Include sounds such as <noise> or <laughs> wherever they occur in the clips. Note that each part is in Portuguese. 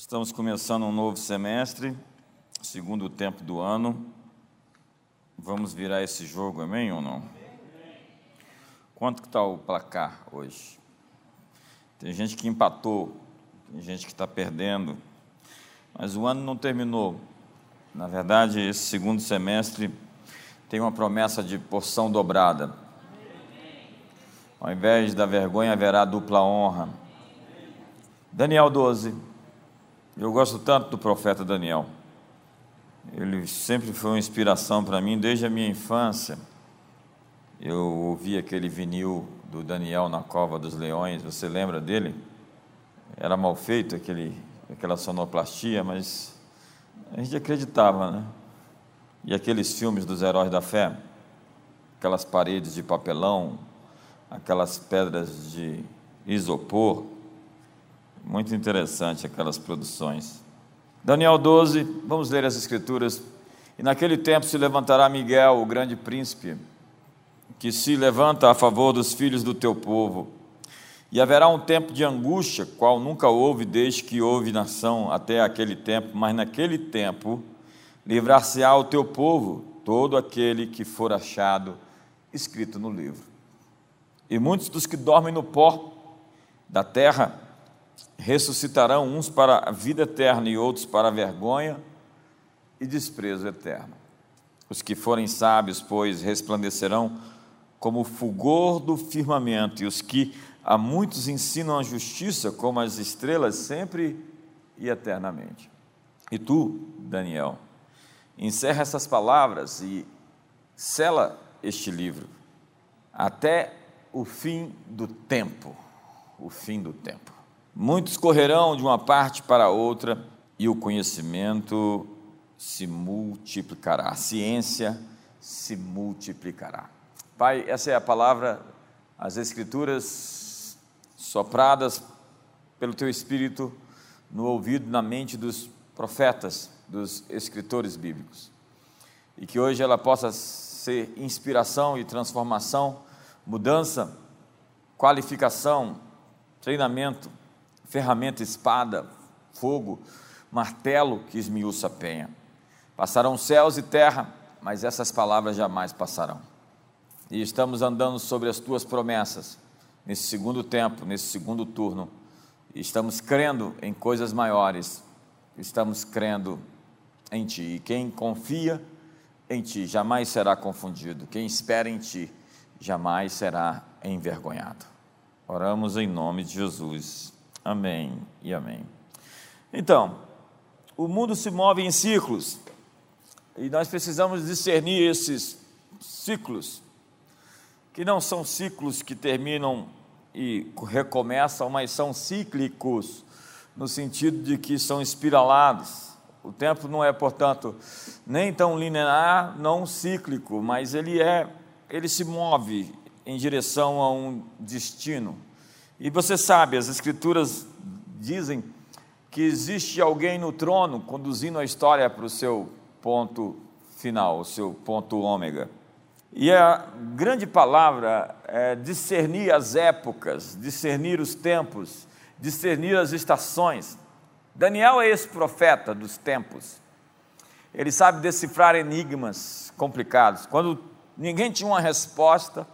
Estamos começando um novo semestre, segundo tempo do ano. Vamos virar esse jogo, amém ou não? Quanto que está o placar hoje? Tem gente que empatou, tem gente que está perdendo, mas o ano não terminou. Na verdade, esse segundo semestre tem uma promessa de porção dobrada. Ao invés da vergonha, haverá dupla honra. Daniel 12. Eu gosto tanto do profeta Daniel. Ele sempre foi uma inspiração para mim desde a minha infância. Eu ouvi aquele vinil do Daniel na Cova dos Leões, você lembra dele? Era mal feito aquele, aquela sonoplastia, mas a gente acreditava, né? E aqueles filmes dos heróis da fé, aquelas paredes de papelão, aquelas pedras de isopor, muito interessante aquelas produções. Daniel 12, vamos ler as Escrituras. E naquele tempo se levantará Miguel, o grande príncipe, que se levanta a favor dos filhos do teu povo. E haverá um tempo de angústia, qual nunca houve desde que houve nação até aquele tempo, mas naquele tempo livrar-se-á o teu povo, todo aquele que for achado escrito no livro. E muitos dos que dormem no pó da terra ressuscitarão uns para a vida eterna e outros para a vergonha e desprezo eterno. Os que forem sábios, pois, resplandecerão como o fulgor do firmamento, e os que a muitos ensinam a justiça como as estrelas sempre e eternamente. E tu, Daniel, encerra essas palavras e sela este livro até o fim do tempo, o fim do tempo. Muitos correrão de uma parte para outra e o conhecimento se multiplicará, a ciência se multiplicará. Pai, essa é a palavra, as Escrituras sopradas pelo Teu Espírito no ouvido, na mente dos profetas, dos escritores bíblicos. E que hoje ela possa ser inspiração e transformação, mudança, qualificação, treinamento ferramenta, espada, fogo, martelo que esmiuça a penha. Passarão céus e terra, mas essas palavras jamais passarão. E estamos andando sobre as tuas promessas, nesse segundo tempo, nesse segundo turno. Estamos crendo em coisas maiores, estamos crendo em Ti. E quem confia em Ti jamais será confundido, quem espera em Ti jamais será envergonhado. Oramos em nome de Jesus. Amém e amém. Então, o mundo se move em ciclos e nós precisamos discernir esses ciclos, que não são ciclos que terminam e recomeçam, mas são cíclicos, no sentido de que são espiralados. O tempo não é, portanto, nem tão linear, não cíclico, mas ele é, ele se move em direção a um destino. E você sabe, as Escrituras dizem que existe alguém no trono conduzindo a história para o seu ponto final, o seu ponto ômega. E a grande palavra é discernir as épocas, discernir os tempos, discernir as estações. Daniel é esse profeta dos tempos. Ele sabe decifrar enigmas complicados. Quando ninguém tinha uma resposta,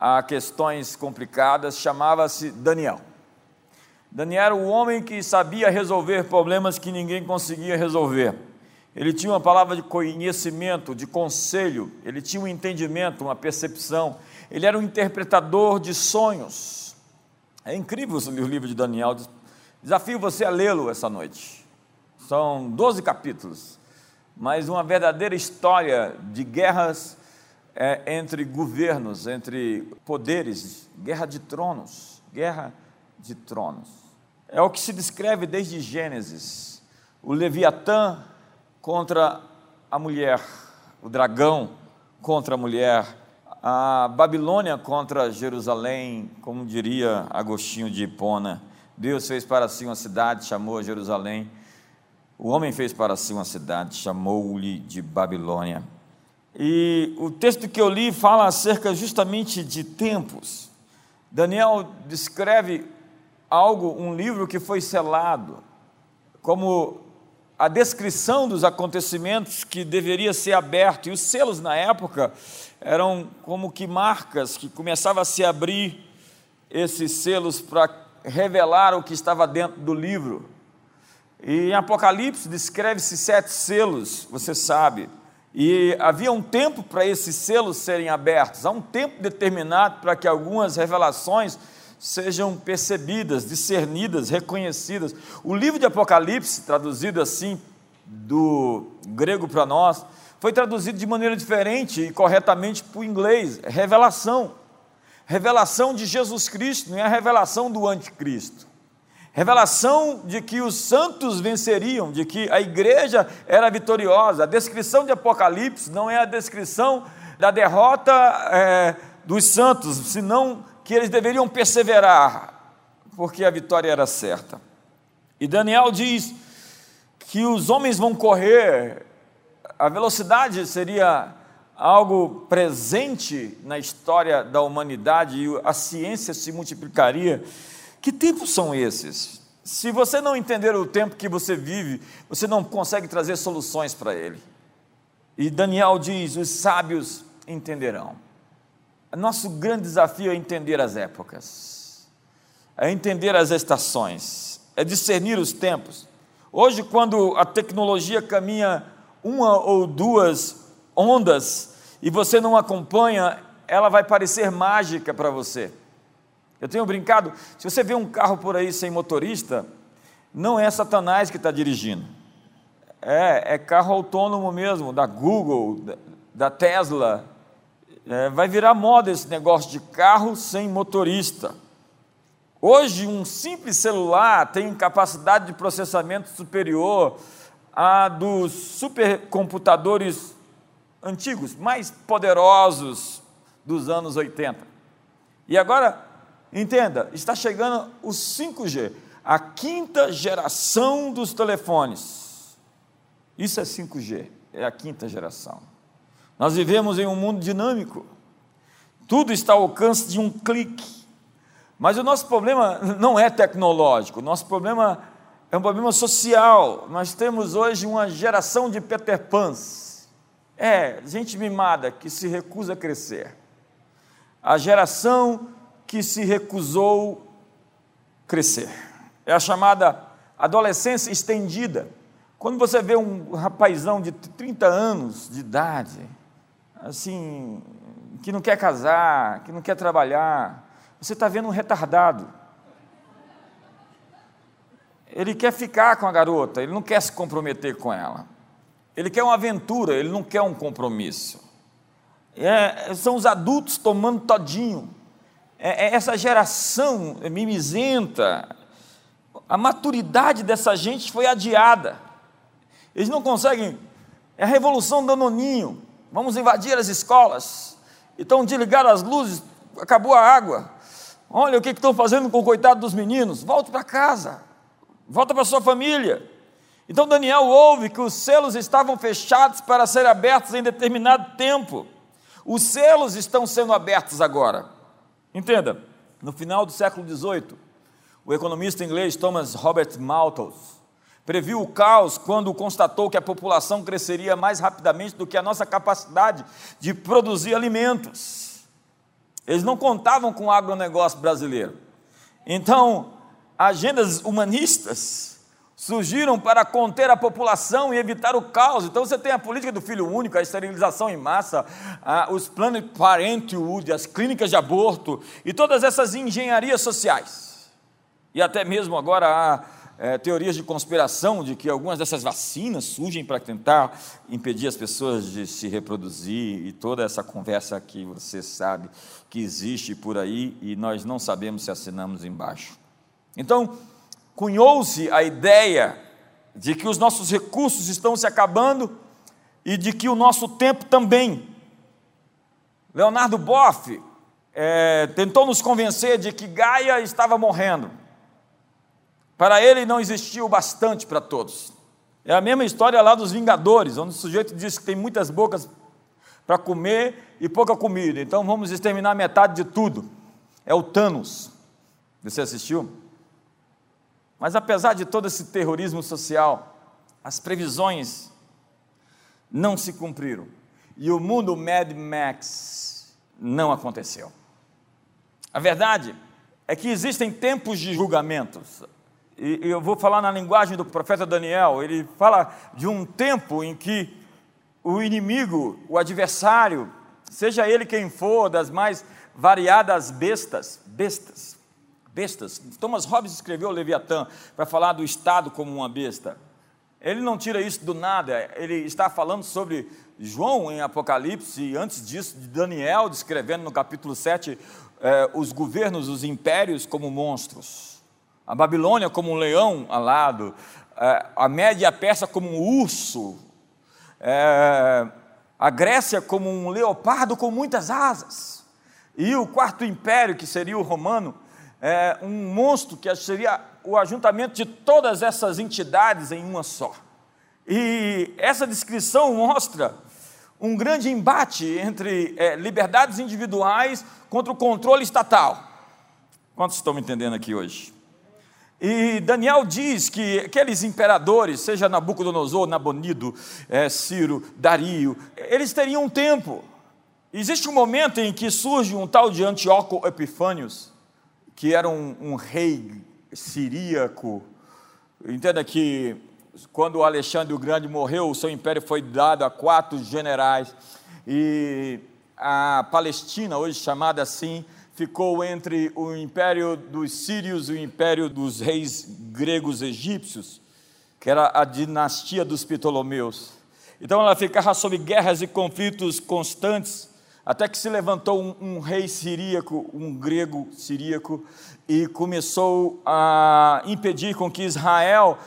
a questões complicadas, chamava-se Daniel. Daniel era o homem que sabia resolver problemas que ninguém conseguia resolver. Ele tinha uma palavra de conhecimento, de conselho, ele tinha um entendimento, uma percepção. Ele era um interpretador de sonhos. É incrível o livro de Daniel. Desafio você a lê-lo essa noite. São 12 capítulos, mas uma verdadeira história de guerras é, entre governos, entre poderes, guerra de tronos, guerra de tronos. É o que se descreve desde Gênesis. O Leviatã contra a mulher, o dragão contra a mulher, a Babilônia contra Jerusalém, como diria Agostinho de Hipona. Deus fez para si uma cidade, chamou Jerusalém. O homem fez para si uma cidade, chamou-lhe de Babilônia. E o texto que eu li fala acerca justamente de tempos. Daniel descreve algo, um livro que foi selado. como a descrição dos acontecimentos que deveria ser aberto. E os selos na época eram como que marcas que começavam a se abrir esses selos para revelar o que estava dentro do livro. E em Apocalipse descreve-se sete selos, você sabe. E havia um tempo para esses selos serem abertos, há um tempo determinado para que algumas revelações sejam percebidas, discernidas, reconhecidas. O livro de Apocalipse, traduzido assim do grego para nós, foi traduzido de maneira diferente e corretamente para o inglês. Revelação. Revelação de Jesus Cristo, não é a revelação do anticristo. Revelação de que os santos venceriam, de que a igreja era vitoriosa. A descrição de Apocalipse não é a descrição da derrota é, dos santos, senão que eles deveriam perseverar, porque a vitória era certa. E Daniel diz que os homens vão correr, a velocidade seria algo presente na história da humanidade e a ciência se multiplicaria. Que tempos são esses? Se você não entender o tempo que você vive, você não consegue trazer soluções para ele. E Daniel diz: os sábios entenderão. Nosso grande desafio é entender as épocas, é entender as estações, é discernir os tempos. Hoje, quando a tecnologia caminha uma ou duas ondas e você não acompanha, ela vai parecer mágica para você. Eu tenho brincado, se você vê um carro por aí sem motorista, não é Satanás que está dirigindo. É, é carro autônomo mesmo, da Google, da, Tesla, é, vai virar moda esse negócio de carro sem motorista. Hoje, um simples celular tem capacidade de processamento superior à dos supercomputadores antigos, mais poderosos dos anos 80. E agora, entenda, está chegando o 5G, a quinta geração dos telefones. Isso é 5G, é a quinta geração. Nós vivemos em um mundo dinâmico. Tudo está ao alcance de um clique. Mas o nosso problema não é tecnológico, o nosso problema é um problema social. Nós temos hoje uma geração de Peter Pans. É, gente mimada que se recusa a crescer. A geração que se recusou crescer. É a chamada adolescência estendida. Quando você vê um rapazão de 30 anos de idade, assim, que não quer casar, que não quer trabalhar, você está vendo um retardado. Ele quer ficar com a garota, ele não quer se comprometer com ela. Ele quer uma aventura, ele não quer um compromisso. É, são os adultos tomando todinho. É, é essa geração mimizenta. A maturidade dessa gente foi adiada. Eles não conseguem. É a revolução do Noninho vamos invadir as escolas. Então desligaram as luzes, acabou a água. Olha o que estão fazendo com o coitado dos meninos. Volte para casa, volta para sua família. Então Daniel ouve que os selos estavam fechados para serem abertos em determinado tempo. Os selos estão sendo abertos agora. Entenda, no final do século XVIII, o economista inglês Thomas Robert Malthus Previu o caos quando constatou que a população cresceria mais rapidamente do que a nossa capacidade de produzir alimentos. Eles não contavam com o agronegócio brasileiro. Então, agendas humanistas surgiram para conter a população e evitar o caos. Então você tem a política do filho único, a esterilização em massa, os Planned Parenthood, as clínicas de aborto e todas essas engenharias sociais. E até mesmo agora a é, teorias de conspiração de que algumas dessas vacinas surgem para tentar impedir as pessoas de se reproduzir e toda essa conversa que você sabe que existe por aí e nós não sabemos se assinamos embaixo. Então, cunhou-se a ideia de que os nossos recursos estão se acabando e de que o nosso tempo também. Leonardo Boff é, tentou nos convencer de que Gaia estava morrendo. Para ele não existia o bastante para todos. É a mesma história lá dos Vingadores, onde o sujeito diz que tem muitas bocas para comer e pouca comida, então vamos exterminar metade de tudo. É o Thanos. Você assistiu? Mas apesar de todo esse terrorismo social, as previsões não se cumpriram. E o mundo Mad Max não aconteceu. A verdade é que existem tempos de julgamentos. E eu vou falar na linguagem do profeta Daniel. Ele fala de um tempo em que o inimigo, o adversário, seja ele quem for, das mais variadas bestas, bestas, bestas. Thomas Hobbes escreveu o Leviatã para falar do Estado como uma besta. Ele não tira isso do nada, ele está falando sobre João em Apocalipse, e antes disso, de Daniel, descrevendo no capítulo 7 eh, os governos, os impérios como monstros, a Babilônia como um leão alado, eh, a Média a Pérsia como um urso, eh, a Grécia como um leopardo com muitas asas, e o quarto império, que seria o romano, é, um monstro que seria o ajuntamento de todas essas entidades em uma só. E essa descrição mostra um grande embate entre é, liberdades individuais contra o controle estatal. Quantos estão me entendendo aqui hoje? E Daniel diz que aqueles imperadores, seja Nabucodonosor, Nabonido, é, Ciro, Dario, eles teriam um tempo. Existe um momento em que surge um tal de Antíoco Epifânios, que era um, um rei siríaco. Entenda que quando Alexandre o Grande morreu, o seu império foi dado a quatro generais e a Palestina, hoje chamada assim, ficou entre o império dos sírios e o império dos reis gregos egípcios, que era a dinastia dos Ptolomeus. Então ela ficava sob guerras e conflitos constantes até que se levantou um, um, rei siríaco, um grego siríaco, e começou a impedir com que Israel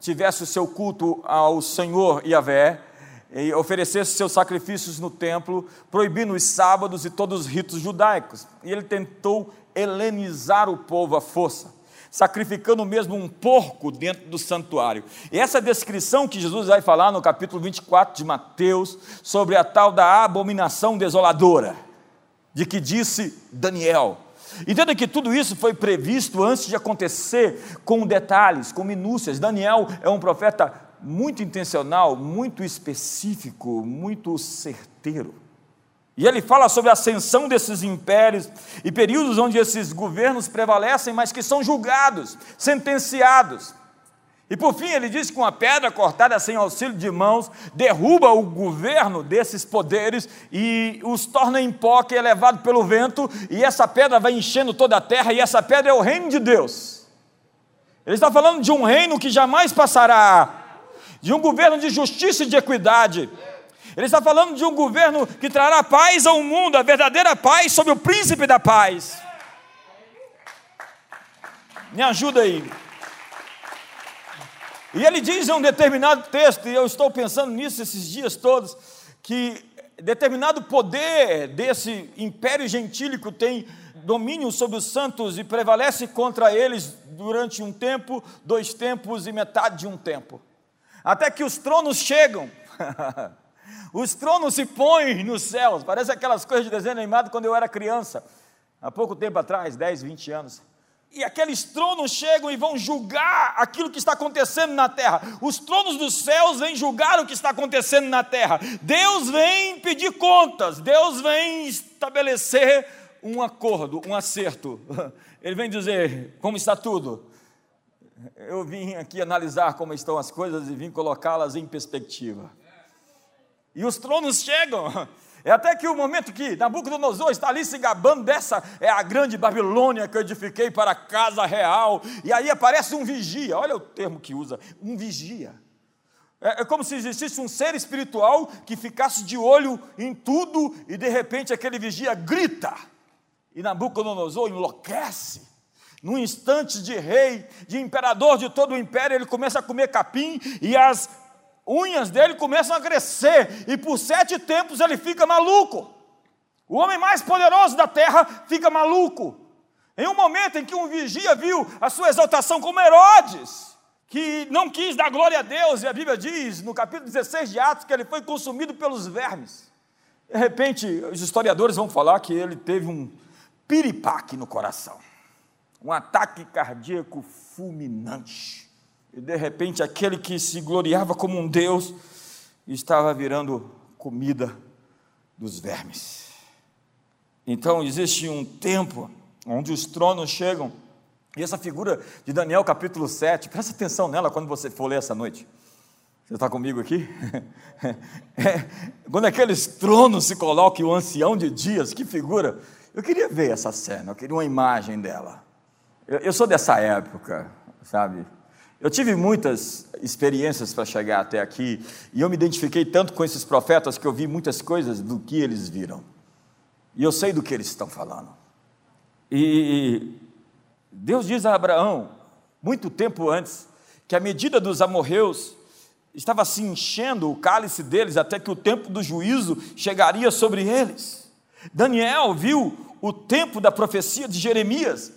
tivesse o seu culto ao Senhor Yahvé, e oferecesse seus sacrifícios no templo, proibindo os sábados e todos os ritos judaicos. E ele tentou helenizar o povo à força sacrificando mesmo um porco dentro do santuário. E essa descrição que Jesus vai falar no capítulo 24 de Mateus, sobre a tal da abominação desoladora, de que disse Daniel. Entenda que tudo isso foi previsto antes de acontecer, com detalhes, com minúcias. Daniel é um profeta muito intencional, muito específico, muito certeiro. E ele fala sobre a ascensão desses impérios e períodos onde esses governos prevalecem, mas que são julgados, sentenciados. E por fim, ele diz que uma pedra cortada sem auxílio de mãos derruba o governo desses poderes e os torna em pó que é levado pelo vento, e essa pedra vai enchendo toda a terra, e essa pedra é o reino de Deus. Ele está falando de um reino que jamais passará, de um governo de justiça e de equidade ele está falando de um governo que trará paz ao mundo, a verdadeira paz sobre o príncipe da paz. Me ajuda aí. E ele diz em um determinado texto, e eu estou pensando nisso esses dias todos, que determinado poder desse império gentílico tem domínio sobre os santos e prevalece contra eles durante um tempo, dois tempos e metade de um tempo. Até que os tronos chegam. <laughs> Os tronos se põem nos céus. Parece aquelas coisas de desenho animado quando eu era criança, há pouco tempo atrás 10, 20 anos. E aqueles tronos chegam e vão julgar aquilo que está acontecendo na terra. Os tronos dos céus vêm julgar o que está acontecendo na terra. Deus vem pedir contas, Deus vem estabelecer um acordo, um acerto. <laughs> Ele vem dizer como está tudo. Eu vim aqui analisar como estão as coisas e vim colocá-las em perspectiva. E os tronos chegam. É até que o momento que Nabucodonosor está ali se gabando dessa é a grande Babilônia que eu edifiquei para a casa real. E aí aparece um vigia, olha o termo que usa, um vigia. É, é como se existisse um ser espiritual que ficasse de olho em tudo e de repente aquele vigia grita. E Nabucodonosor enlouquece. Num instante de rei, de imperador de todo o império, ele começa a comer capim e as unhas dele começam a crescer, e por sete tempos ele fica maluco. O homem mais poderoso da terra fica maluco. Em um momento em que um vigia viu a sua exaltação como Herodes, que não quis dar glória a Deus, e a Bíblia diz no capítulo 16 de Atos que ele foi consumido pelos vermes. De repente, os historiadores vão falar que ele teve um piripaque no coração, um ataque cardíaco fulminante. E de repente, aquele que se gloriava como um Deus estava virando comida dos vermes. Então, existe um tempo onde os tronos chegam, e essa figura de Daniel capítulo 7, presta atenção nela quando você for ler essa noite. Você está comigo aqui? <laughs> É, quando aqueles tronos se colocam, o ancião de dias, que figura. Eu queria ver essa cena, eu queria uma imagem dela. Eu, eu sou dessa época, sabe? Eu tive muitas experiências para chegar até aqui, e eu me identifiquei tanto com esses profetas que eu vi muitas coisas do que eles viram. E eu sei do que eles estão falando. E Deus diz a Abraão, muito tempo antes, que a medida dos amorreus estava se enchendo o cálice deles até que o tempo do juízo chegaria sobre eles. Daniel viu o tempo da profecia de Jeremias.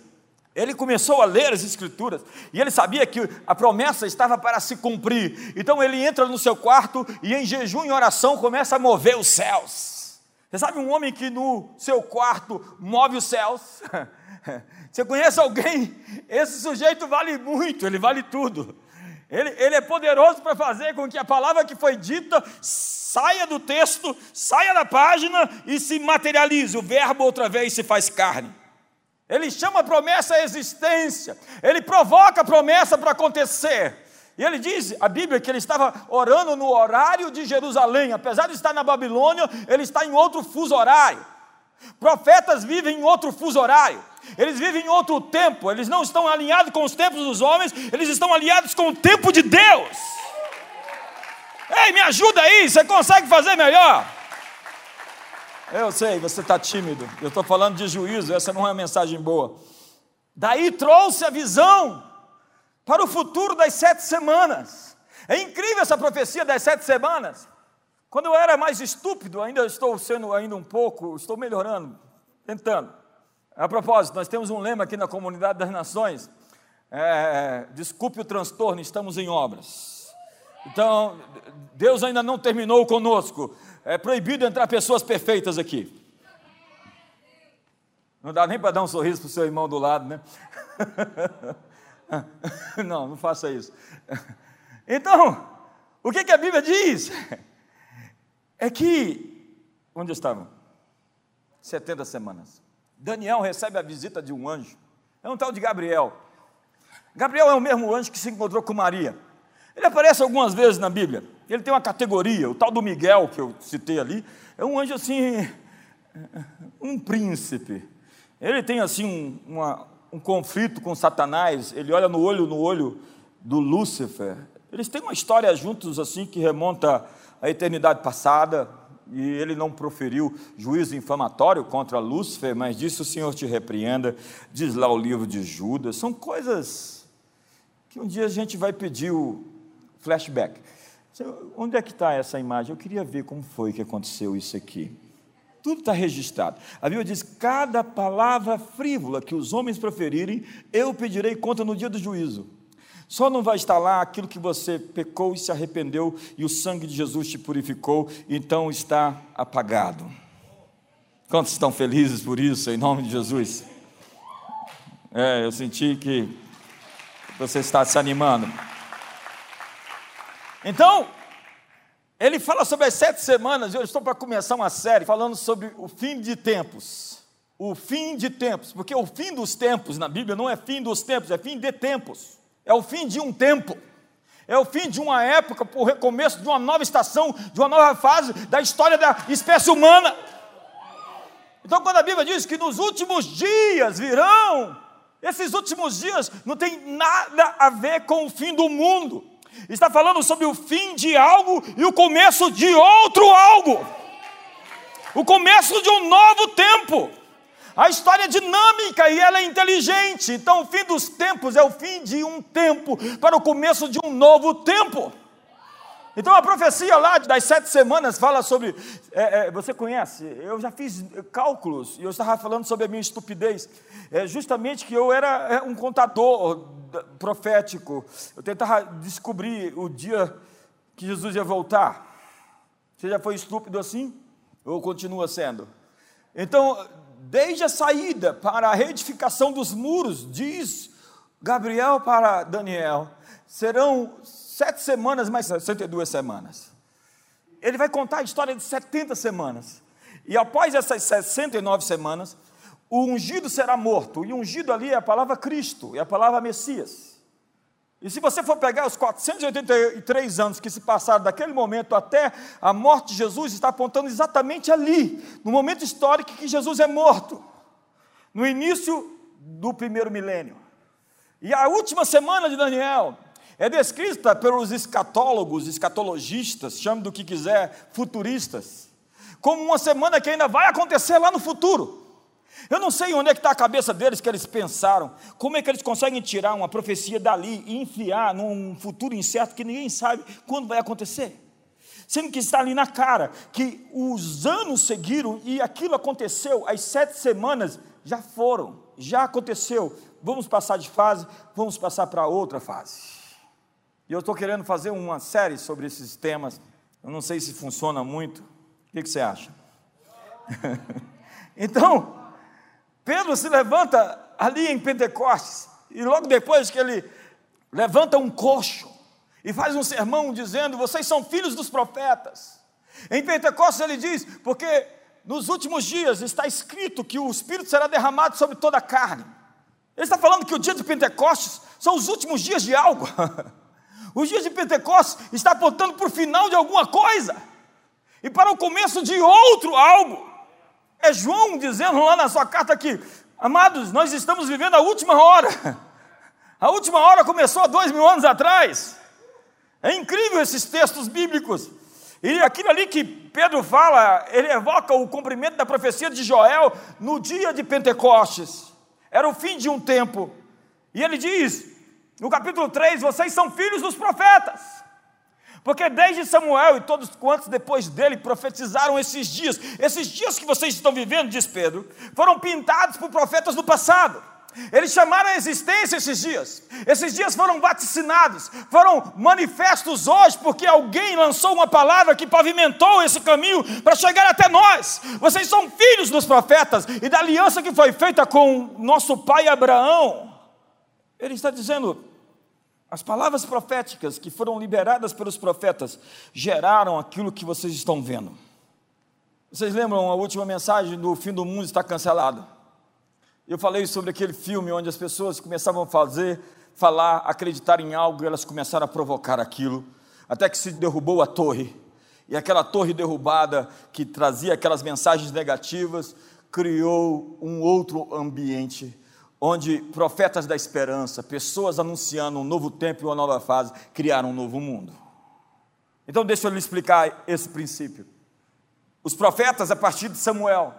Ele começou a ler as Escrituras e ele sabia que a promessa estava para se cumprir. Então ele entra no seu quarto e, em jejum e oração, começa a mover os céus. Você sabe um homem que no seu quarto move os céus? <laughs> Você conhece alguém? Esse sujeito vale muito, ele vale tudo. Ele, ele é poderoso para fazer com que a palavra que foi dita saia do texto, saia da página e se materialize. O verbo outra vez se faz carne. Ele chama a promessa à existência, ele provoca a promessa para acontecer. E ele diz, a Bíblia, que ele estava orando no horário de Jerusalém, apesar de estar na Babilônia, ele está em outro fuso horário. Profetas vivem em outro fuso horário. Eles vivem em outro tempo, eles não estão alinhados com os tempos dos homens, eles estão alinhados com o tempo de Deus. Ei, me ajuda aí, você consegue fazer melhor? Eu sei, você está tímido, eu estou falando de juízo, essa não é uma mensagem boa. Daí trouxe a visão para o futuro das sete semanas. É incrível essa profecia das sete semanas. Quando eu era mais estúpido, ainda estou sendo ainda um pouco, estou melhorando, tentando. A propósito, nós temos um lema aqui na comunidade das nações. É, desculpe o transtorno, estamos em obras. Então, Deus ainda não terminou conosco. É proibido entrar pessoas perfeitas aqui. Não dá nem para dar um sorriso para o seu irmão do lado, né? <laughs> não, não faça isso. Então, o que, que a Bíblia diz? É que, onde estavam? 70 semanas. Daniel recebe a visita de um anjo, é um tal de Gabriel. Gabriel é o mesmo anjo que se encontrou com Maria. Ele aparece algumas vezes na Bíblia. Ele tem uma categoria, o tal do Miguel que eu citei ali, é um anjo assim, um príncipe. Ele tem assim um, uma, um conflito com Satanás, ele olha no olho no olho do Lúcifer. Eles têm uma história juntos assim que remonta à eternidade passada e ele não proferiu juízo infamatório contra Lúcifer, mas disse: O Senhor te repreenda, diz lá o livro de Judas. São coisas que um dia a gente vai pedir o flashback. Onde é que está essa imagem? Eu queria ver como foi que aconteceu isso aqui. Tudo está registrado. A Bíblia diz: cada palavra frívola que os homens proferirem, eu pedirei conta no dia do juízo. Só não vai estar lá aquilo que você pecou e se arrependeu e o sangue de Jesus te purificou, então está apagado. Quantos estão felizes por isso, em nome de Jesus? É, eu senti que você está se animando. Então, ele fala sobre as sete semanas, eu estou para começar uma série falando sobre o fim de tempos. O fim de tempos, porque o fim dos tempos na Bíblia não é fim dos tempos, é fim de tempos é o fim de um tempo, é o fim de uma época, o recomeço de uma nova estação, de uma nova fase da história da espécie humana. Então, quando a Bíblia diz que nos últimos dias virão, esses últimos dias não tem nada a ver com o fim do mundo, está falando sobre o fim de algo e o começo de outro algo, o começo de um novo tempo. A história é dinâmica e ela é inteligente. Então, o fim dos tempos é o fim de um tempo para o começo de um novo tempo. Então, a profecia lá das sete semanas fala sobre. É, é, você conhece? Eu já fiz cálculos e eu estava falando sobre a minha estupidez. É justamente que eu era é, um contador profético. Eu tentava descobrir o dia que Jesus ia voltar. Você já foi estúpido assim? Ou continua sendo? Então, desde a saída para a reedificação dos muros, diz Gabriel para Daniel, serão sete semanas mais 62 semanas. Ele vai contar a história de 70 semanas. E após essas 69 semanas, o ungido será morto. E ungido ali é a palavra Cristo, é a palavra Messias. E se você for pegar os 483 anos que se passaram daquele momento até a morte de Jesus, está apontando exatamente ali, no momento histórico que Jesus é morto, no início do primeiro milênio. E a última semana de Daniel é descrita pelos escatólogos, escatologistas, chame do que quiser, futuristas, como uma semana que ainda vai acontecer lá no futuro. Eu não sei onde é que está a cabeça deles que eles pensaram. Como é que eles conseguem tirar uma profecia dali e enfiar num futuro incerto que ninguém sabe quando vai acontecer? Sendo que está ali na cara que os anos seguiram e aquilo aconteceu, as sete semanas já foram, já aconteceu. Vamos passar de fase, vamos passar para outra fase. E eu estou querendo fazer uma série sobre esses temas. Eu não sei se funciona muito. O que, que você acha? <laughs> então, Pedro se levanta ali em Pentecostes, e logo depois que ele levanta um coxo e faz um sermão dizendo: Vocês são filhos dos profetas. Em Pentecostes ele diz: Porque nos últimos dias está escrito que o Espírito será derramado sobre toda a carne. Ele está falando que o dia de Pentecostes são os últimos dias de algo. <laughs> Os dias de Pentecostes está apontando para o final de alguma coisa e para o começo de outro algo. É João dizendo lá na sua carta aqui, amados, nós estamos vivendo a última hora. <laughs> A última hora começou há dois mil anos atrás. É incrível esses textos bíblicos. E aquilo ali que Pedro fala, ele evoca o cumprimento da profecia de Joel no dia de Pentecostes. Era o fim de um tempo. E ele diz, no capítulo 3, vocês são filhos dos profetas. Porque desde Samuel e todos quantos depois dele profetizaram esses dias, esses dias que vocês estão vivendo, diz Pedro, foram pintados por profetas do passado. Eles chamaram a existência esses dias. Esses dias foram vaticinados, foram manifestos hoje, porque alguém lançou uma palavra que pavimentou esse caminho para chegar até nós. Vocês são filhos dos profetas e da aliança que foi feita com nosso pai Abraão. Ele está dizendo: as palavras proféticas que foram liberadas pelos profetas geraram aquilo que vocês estão vendo. Vocês lembram a última mensagem do fim do mundo está cancelado? Eu falei sobre aquele filme onde as pessoas começavam a fazer, falar, acreditar em algo e elas começaram a provocar aquilo, até que se derrubou a torre. E aquela torre derrubada que trazia aquelas mensagens negativas criou um outro ambiente onde profetas da esperança, pessoas anunciando um novo tempo e uma nova fase, criaram um novo mundo. Então, deixa eu lhe explicar esse princípio. Os profetas, a partir de Samuel,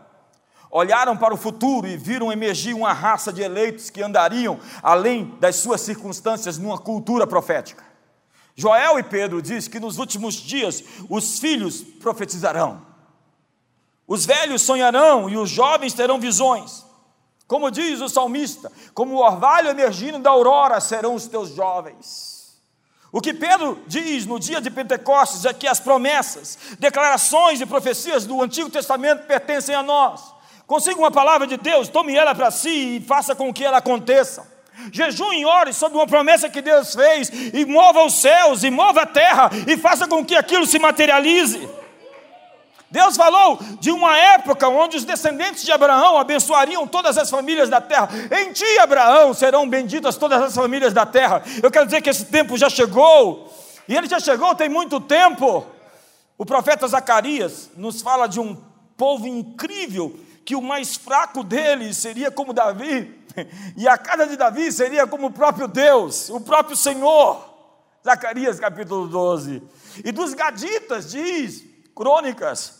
olharam para o futuro e viram emergir uma raça de eleitos que andariam além das suas circunstâncias numa cultura profética. Joel e Pedro diz que nos últimos dias os filhos profetizarão. Os velhos sonharão e os jovens terão visões. Como diz o salmista, como o orvalho emergindo da aurora serão os teus jovens. O que Pedro diz no dia de Pentecostes é que as promessas, declarações e profecias do Antigo Testamento pertencem a nós. Consiga uma palavra de Deus, tome ela para si e faça com que ela aconteça. Jejum e ore sobre uma promessa que Deus fez e mova os céus e mova a terra e faça com que aquilo se materialize. Deus falou de uma época onde os descendentes de Abraão abençoariam todas as famílias da terra. Em ti, Abraão, serão benditas todas as famílias da terra. Eu quero dizer que esse tempo já chegou, e ele já chegou tem muito tempo. O profeta Zacarias nos fala de um povo incrível, que o mais fraco deles seria como Davi, <laughs> e a casa de Davi seria como o próprio Deus, o próprio Senhor. Zacarias capítulo 12. E dos gaditas diz, crônicas,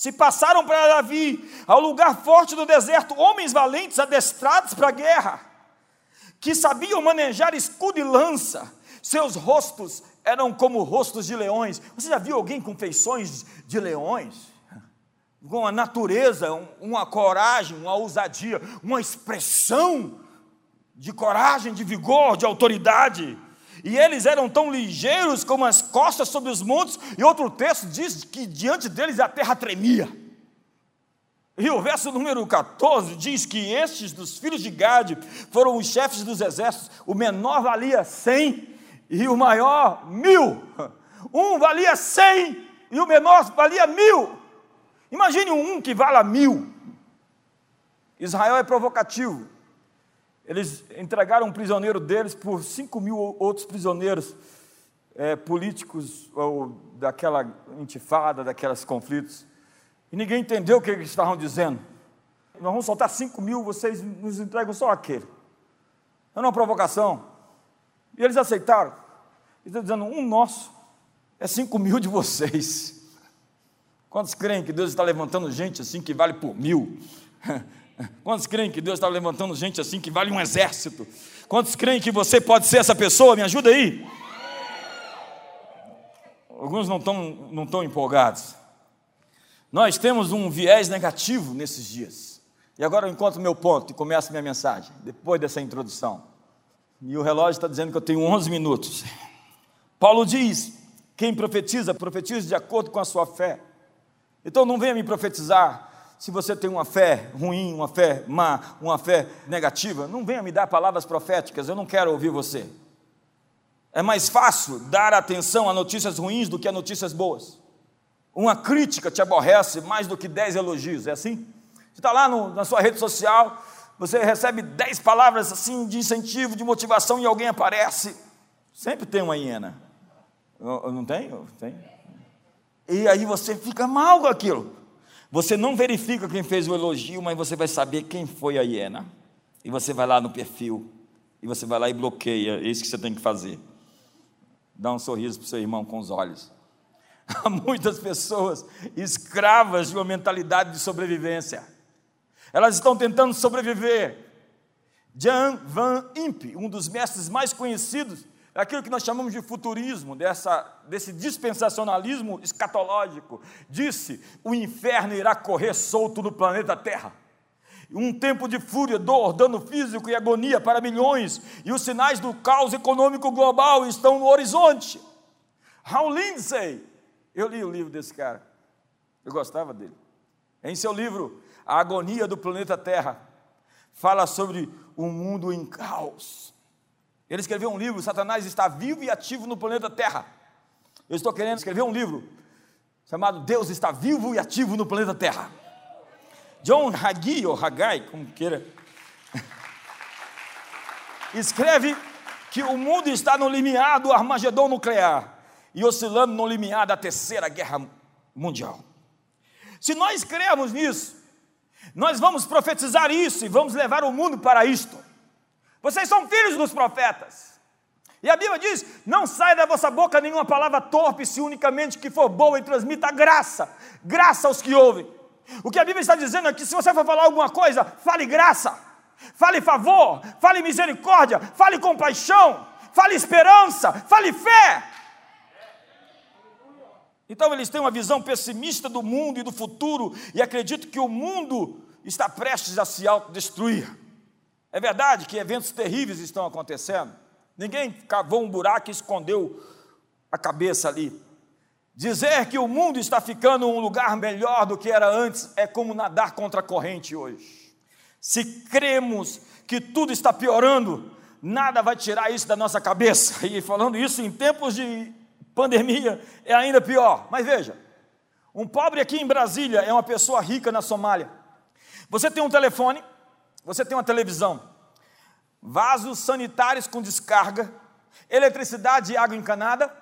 se passaram para Davi, ao lugar forte do deserto, homens valentes adestrados para a guerra, que sabiam manejar escudo e lança, seus rostos eram como rostos de leões. Você já viu alguém com feições de leões? Com a natureza, uma coragem, uma ousadia, uma expressão de coragem, de vigor, de autoridade e eles eram tão ligeiros como as costas sobre os montes, e outro texto diz que diante deles a terra tremia. E o verso número 14 diz que estes dos filhos de Gade foram os chefes dos exércitos, o menor valia cem e o maior mil. Um valia cem e o menor valia mil. Imagine um que vala mil. Israel é provocativo. Eles entregaram um prisioneiro deles por cinco mil outros prisioneiros é, políticos ou daquela intifada, daqueles conflitos. E ninguém entendeu o que eles estavam dizendo. Nós vamos soltar cinco mil, vocês nos entregam só aquele. É uma provocação. E eles aceitaram. Eles estão dizendo, um nosso é cinco mil de vocês. Quantos creem que Deus está levantando gente assim que vale por mil? <laughs> <laughs> Quantos creem que Deus está levantando gente assim que vale um exército? Quantos creem que você pode ser essa pessoa? Me ajuda aí. Alguns não estão não estão empolgados. Nós temos um viés negativo nesses dias. E agora eu encontro meu ponto e começo minha mensagem, depois dessa introdução. E o relógio está dizendo que eu tenho 11 minutos. Paulo diz: quem profetiza, profetiza de acordo com a sua fé. Então não venha me profetizar se você tem uma fé ruim, uma fé má, uma fé negativa. Não venha me dar palavras proféticas, eu não quero ouvir você. É mais fácil dar atenção a notícias ruins do que a notícias boas. Uma crítica te aborrece mais do que dez elogios, é assim? Você está lá no, na sua rede social, você recebe dez palavras assim de incentivo, de motivação e alguém aparece. Sempre tem uma hiena. Não, não tem? Tem. E aí você fica mal com aquilo. Você não verifica quem fez o elogio, mas você vai saber quem foi a hiena. E você vai lá no perfil, e você vai lá e bloqueia. É isso que você tem que fazer. Dá um sorriso para o seu irmão com os olhos. <laughs> Há muitas pessoas escravas de uma mentalidade de sobrevivência. Elas estão tentando sobreviver. Jan Van Impe, um dos mestres mais conhecidos aquilo que nós chamamos de futurismo, dessa, desse dispensacionalismo escatológico, disse: o inferno irá correr solto no planeta Terra. Um tempo de fúria, dor, dano físico e agonia para milhões, e os sinais do caos econômico global estão no horizonte. Hal Lindsay, eu li o livro desse cara, eu gostava dele. Em seu livro, A Agonia do Planeta Terra, fala sobre um mundo em caos ele escreveu um livro, Satanás está vivo e ativo no planeta Terra. Eu estou querendo escrever um livro chamado Deus está vivo e ativo no planeta Terra. John Hagee, ou Haggai, como queira, <laughs> escreve que o mundo está no limiar do Armagedon nuclear e oscilando no limiar da Terceira Guerra Mundial. Se nós crermos nisso, nós vamos profetizar isso e vamos levar o mundo para isto. Vocês são filhos dos profetas. E a Bíblia diz: não saia da vossa boca nenhuma palavra torpe, se unicamente que for boa e transmita graça, graça aos que ouvem. O que a Bíblia está dizendo é que se você for falar alguma coisa, fale graça, fale favor, fale misericórdia, fale compaixão, fale esperança, fale fé. Então eles têm uma visão pessimista do mundo e do futuro e acreditam que o mundo está prestes a se autodestruir. É verdade que eventos terríveis estão acontecendo. Ninguém cavou um buraco e escondeu a cabeça ali. Dizer que o mundo está ficando um lugar melhor do que era antes é como nadar contra a corrente hoje. Se cremos que tudo está piorando, nada vai tirar isso da nossa cabeça. <laughs> E falando isso em tempos de pandemia é ainda pior. Mas veja, um pobre aqui em Brasília é uma pessoa rica na Somália. Você tem um telefone, você tem uma televisão, vasos sanitários com descarga, eletricidade e água encanada.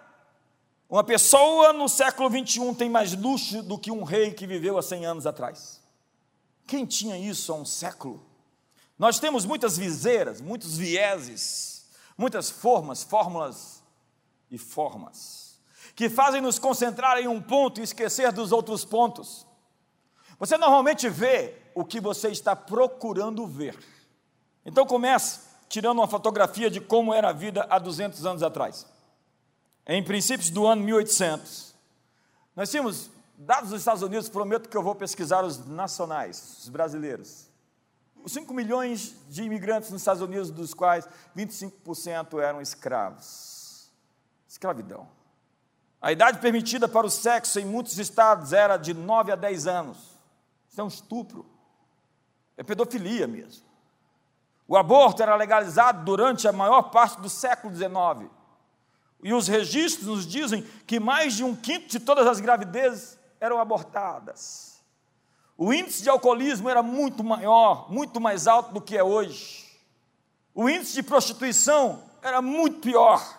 Uma pessoa no século 21 tem mais luxo do que um rei que viveu há 100 anos atrás. Quem tinha isso há um século? Nós temos muitas viseiras, muitos vieses, muitas formas, fórmulas e formas, que fazem nos concentrar em um ponto e esquecer dos outros pontos. Você normalmente vê o que você está procurando ver. Então comece tirando uma fotografia de como era a vida há 200 anos atrás. Em princípios do ano 1800, nós tínhamos dados dos Estados Unidos, prometo que eu vou pesquisar os nacionais, os brasileiros. Os 5 milhões de imigrantes nos Estados Unidos, dos quais 25% eram escravos. Escravidão. A idade permitida para o sexo em muitos estados era de 9 a 10 anos. Isso é um estupro. É pedofilia mesmo. O aborto era legalizado durante a maior parte do século XIX. E os registros nos dizem que mais de um quinto de todas as gravidezes eram abortadas. O índice de alcoolismo era muito maior, muito mais alto do que é hoje. O índice de prostituição era muito pior.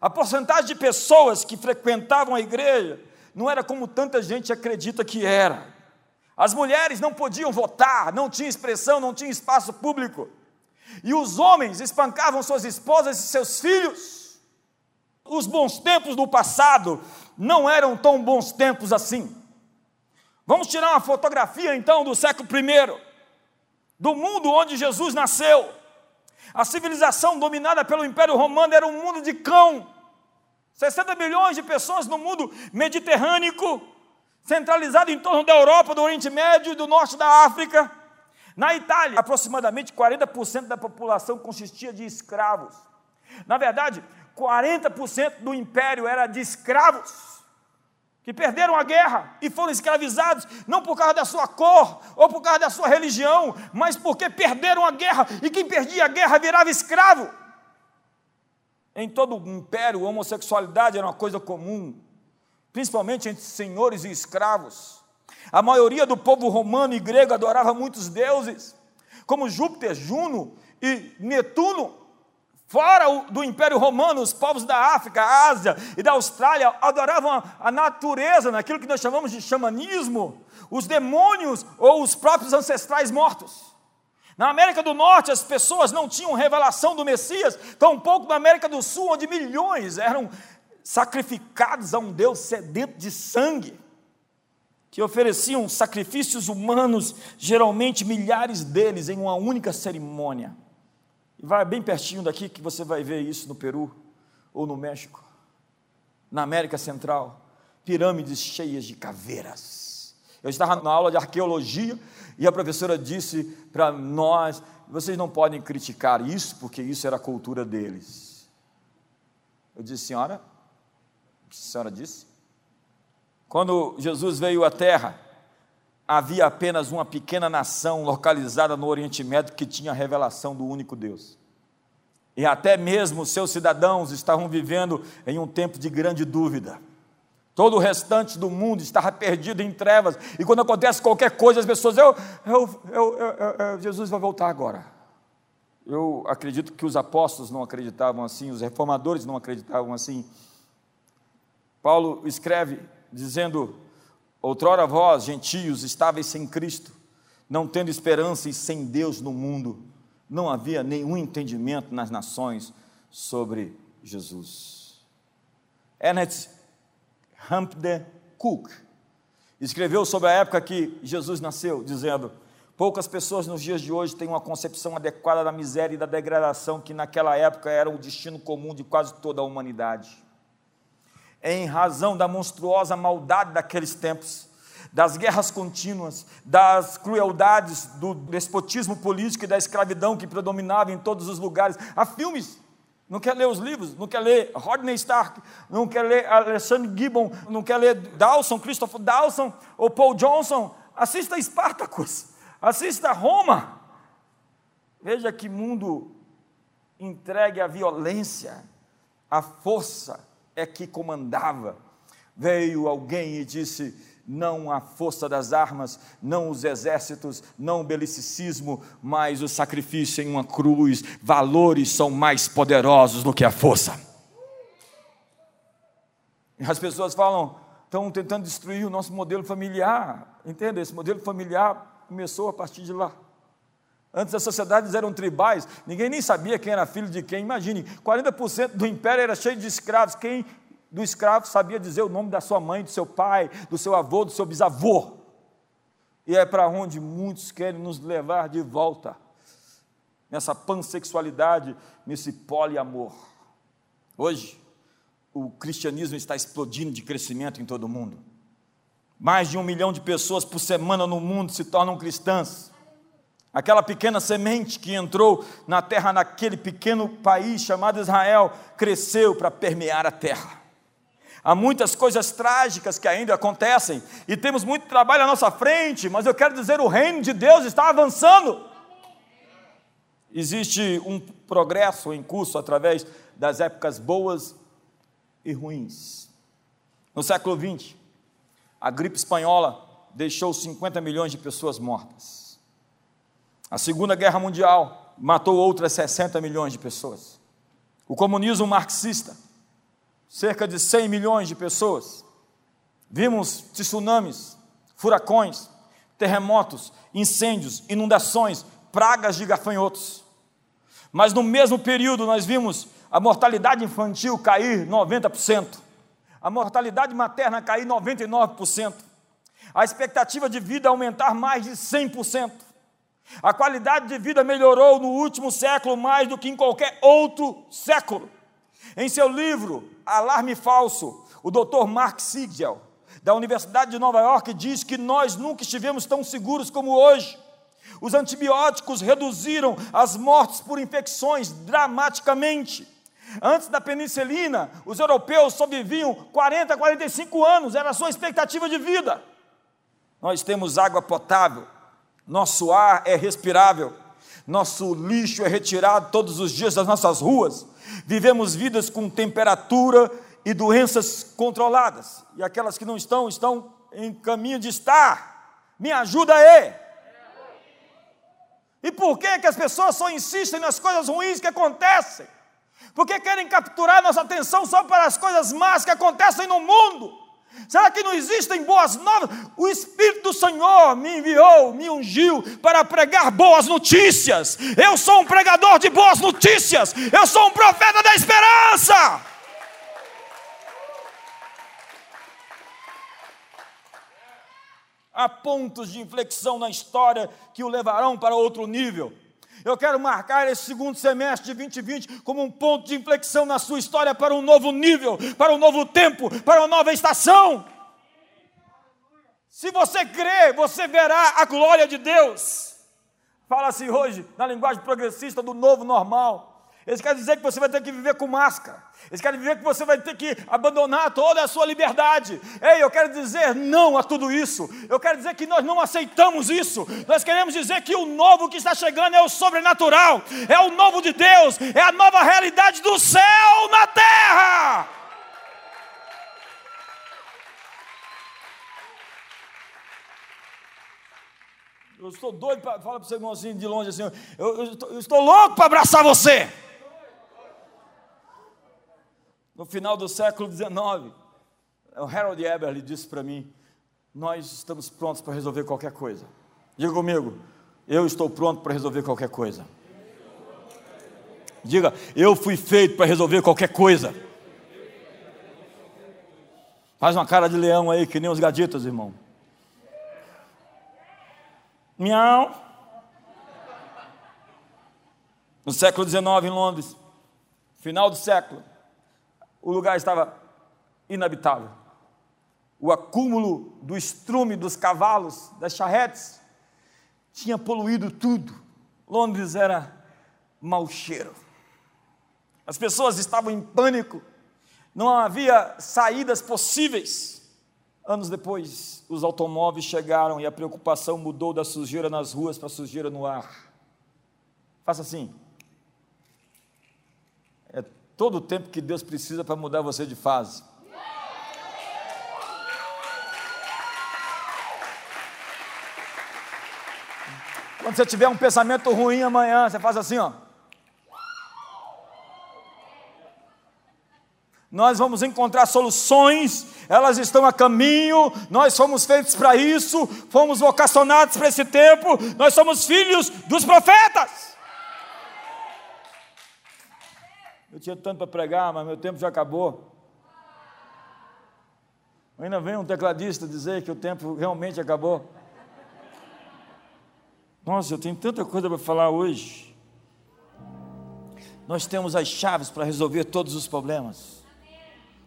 A porcentagem de pessoas que frequentavam a igreja não era como tanta gente acredita que era. As mulheres não podiam votar, não tinha expressão, não tinha espaço público. E os homens espancavam suas esposas e seus filhos. Os bons tempos do passado não eram tão bons tempos assim. Vamos tirar uma fotografia então do século I, do mundo onde Jesus nasceu. A civilização dominada pelo Império Romano era um mundo de cão. 60 milhões de pessoas no mundo mediterrâneo, centralizado em torno da Europa, do Oriente Médio e do norte da África. Na Itália, aproximadamente 40% da população consistia de escravos. Na verdade, 40% do império era de escravos que perderam a guerra e foram escravizados, não por causa da sua cor ou por causa da sua religião, mas porque perderam a guerra e quem perdia a guerra virava escravo. Em todo o império, a homossexualidade era uma coisa comum, principalmente entre senhores e escravos. A maioria do povo romano e grego adorava muitos deuses, como Júpiter, Juno e Netuno. Fora do Império Romano, os povos da África, Ásia e da Austrália adoravam a natureza, naquilo que nós chamamos de xamanismo, os demônios ou os próprios ancestrais mortos. Na América do Norte, as pessoas não tinham revelação do Messias, tampouco na América do Sul, onde milhões eram sacrificados a um Deus sedento de sangue, que ofereciam sacrifícios humanos, geralmente milhares deles, em uma única cerimônia. E vai bem pertinho daqui que você vai ver isso no Peru ou no México, na América Central, pirâmides cheias de caveiras. Eu estava na aula de arqueologia e a professora disse para nós: vocês não podem criticar isso, porque isso era a cultura deles. Eu disse, senhora, a senhora disse? Quando Jesus veio à Terra, havia apenas uma pequena nação localizada no Oriente Médio que tinha a revelação do único Deus. E até mesmo seus cidadãos estavam vivendo em um tempo de grande dúvida. Todo o restante do mundo estava perdido em trevas. E quando acontece qualquer coisa, as pessoas, eu, eu, eu, eu, Jesus vai voltar agora. Eu acredito que os apóstolos não acreditavam assim, os reformadores não acreditavam assim. Paulo escreve dizendo: Outrora vós, gentios, estáveis sem Cristo, não tendo esperança e sem Deus no mundo, não havia nenhum entendimento nas nações sobre Jesus. Ernest Hampden Cook escreveu sobre a época que Jesus nasceu, dizendo: Poucas pessoas nos dias de hoje têm uma concepção adequada da miséria e da degradação que naquela época era o destino comum de quase toda a humanidade em razão da monstruosa maldade daqueles tempos, das guerras contínuas, das crueldades do despotismo político e da escravidão que predominava em todos os lugares. Há filmes, não quer ler os livros, não quer ler Rodney Stark, não quer ler Alexandre Gibbon, não quer ler Dawson, Christopher Dawson ou Paul Johnson, assista Espartacus, assista Roma. Veja que mundo entregue à violência, à força, é que comandava. Veio alguém e disse: não a força das armas, não os exércitos, não o belicismo, mas o sacrifício em uma cruz. Valores são mais poderosos do que a força. As pessoas falam, estão tentando destruir o nosso modelo familiar. Entende? Esse modelo familiar começou a partir de lá. Antes as sociedades eram tribais, ninguém nem sabia quem era filho de quem. Imagine, 40% do império era cheio de escravos. Quem do escravo sabia dizer o nome da sua mãe, do seu pai, do seu avô, do seu bisavô. E é para onde muitos querem nos levar de volta, nessa pansexualidade, nesse poliamor. Hoje, o cristianismo está explodindo de crescimento em todo o mundo. Mais de um milhão de pessoas por semana no mundo se tornam cristãs. Aquela pequena semente que entrou na terra, naquele pequeno país chamado Israel, cresceu para permear a terra. Há muitas coisas trágicas que ainda acontecem e temos muito trabalho à nossa frente, mas eu quero dizer: o reino de Deus está avançando. Existe um progresso em curso através das épocas boas e ruins. No século XX, a gripe espanhola deixou 50 milhões de pessoas mortas. A Segunda Guerra Mundial matou outras 60 milhões de pessoas. O comunismo marxista cerca de 100 milhões de pessoas. Vimos tsunamis, furacões, terremotos, incêndios, inundações, pragas de gafanhotos. Mas no mesmo período nós vimos a mortalidade infantil cair 90%, a mortalidade materna cair 99%, a expectativa de vida aumentar mais de 100%. A qualidade de vida melhorou no último século mais do que em qualquer outro século. Em seu livro Alarme Falso, o Dr. Mark Sigel, da Universidade de Nova York, diz que nós nunca estivemos tão seguros como hoje. Os antibióticos reduziram as mortes por infecções dramaticamente. Antes da penicilina, os europeus só viviam 40, 45 anos, era a sua expectativa de vida. Nós temos água potável, nosso ar é respirável, nosso lixo é retirado todos os dias das nossas ruas, vivemos vidas com temperatura e doenças controladas, e aquelas que não estão, estão em caminho de estar. Me ajuda aí. E por que, que as pessoas só insistem nas coisas ruins que acontecem? Porque querem capturar nossa atenção só para as coisas más que acontecem no mundo. Será que não existem boas novas? O Espírito do Senhor me enviou, me ungiu para pregar boas notícias. Eu sou um pregador de boas notícias. Eu sou um profeta da esperança. Há pontos de inflexão na história que o levarão para outro nível. Eu quero marcar esse segundo semestre de 2020 como um ponto de inflexão na sua história para um novo nível, para um novo tempo, para uma nova estação. Se você crê, você verá a glória de Deus. Fala-se hoje, na linguagem progressista, do novo normal. Eles querem dizer que você vai ter que viver com máscara. Eles querem dizer que você vai ter que abandonar toda a sua liberdade. Ei, eu quero dizer não a tudo isso. Eu quero dizer que nós não aceitamos isso. Nós queremos dizer que o novo que está chegando é o sobrenatural, é o novo de Deus, é a nova realidade do céu na terra. Eu estou doido para falar para o seu irmão assim de longe assim. Eu, eu, eu estou louco para abraçar você no final do século XIX, o Harold Eberle disse para mim: Nós estamos prontos para resolver qualquer coisa. Diga comigo, eu estou pronto para resolver qualquer coisa. Diga, eu fui feito para resolver qualquer coisa. Faz uma cara de leão aí, que nem os gaditas, irmão. Miau. No século XIX, em Londres, final do século, o lugar estava inabitável. O acúmulo do estrume dos cavalos, das charretes, tinha poluído tudo. Londres era mau cheiro. As pessoas estavam em pânico, não havia saídas possíveis. Anos depois, os automóveis chegaram e a preocupação mudou da sujeira nas ruas para sujeira no ar. Faça assim. É todo o tempo que Deus precisa para mudar você de fase. Quando você tiver um pensamento ruim amanhã, você faz assim, ó. Nós vamos encontrar soluções, elas estão a caminho, nós fomos feitos para isso, fomos vocacionados para esse tempo, nós somos filhos dos profetas. Eu tinha tanto para pregar, mas meu tempo já acabou. Ainda vem um tecladista dizer que o tempo realmente acabou. Nossa, eu tenho tanta coisa para falar hoje. Nós temos as chaves para resolver todos os problemas.